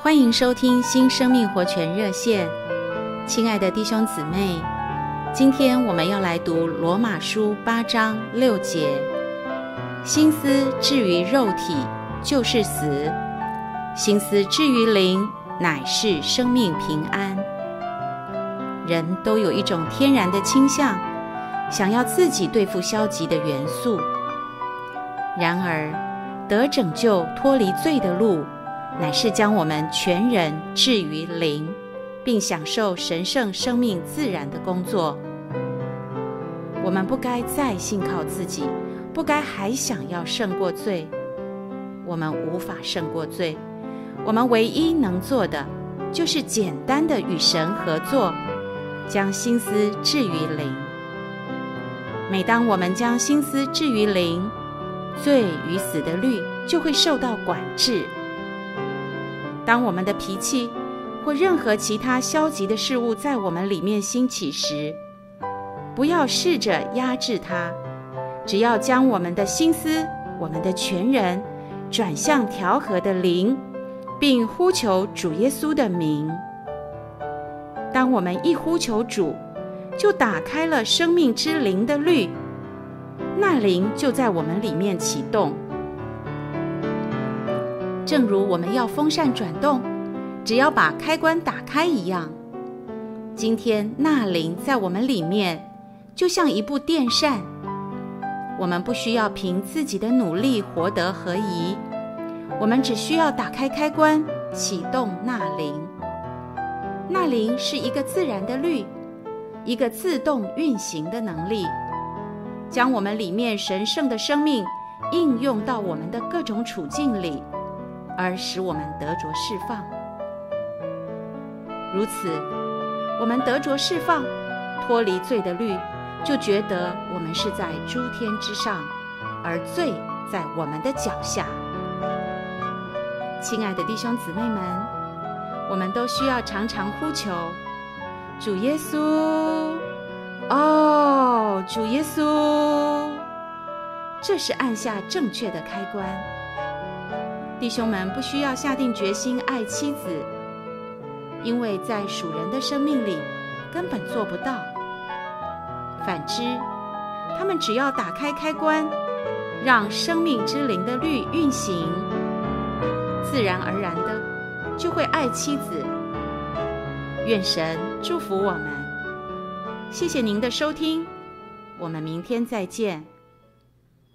欢迎收听新生命活泉热线，亲爱的弟兄姊妹，今天我们要来读罗马书八章六节：心思置于肉体，就是死；心思置于灵，乃是生命平安。人都有一种天然的倾向，想要自己对付消极的元素。然而，得拯救、脱离罪的路，乃是将我们全人置于灵，并享受神圣生命自然的工作。我们不该再信靠自己，不该还想要胜过罪。我们无法胜过罪，我们唯一能做的，就是简单的与神合作，将心思置于灵。每当我们将心思置于灵，罪与死的律就会受到管制。当我们的脾气或任何其他消极的事物在我们里面兴起时，不要试着压制它，只要将我们的心思、我们的全人转向调和的灵，并呼求主耶稣的名。当我们一呼求主，就打开了生命之灵的律。那灵就在我们里面启动，正如我们要风扇转动，只要把开关打开一样。今天那灵在我们里面，就像一部电扇，我们不需要凭自己的努力活得合宜，我们只需要打开开关，启动那灵。那灵是一个自然的律，一个自动运行的能力。将我们里面神圣的生命应用到我们的各种处境里，而使我们得着释放。如此，我们得着释放，脱离罪的律，就觉得我们是在诸天之上，而罪在我们的脚下。亲爱的弟兄姊妹们，我们都需要常常呼求主耶稣。哦，主耶稣，这是按下正确的开关。弟兄们不需要下定决心爱妻子，因为在属人的生命里根本做不到。反之，他们只要打开开关，让生命之灵的律运行，自然而然的就会爱妻子。愿神祝福我们。谢谢您的收听，我们明天再见。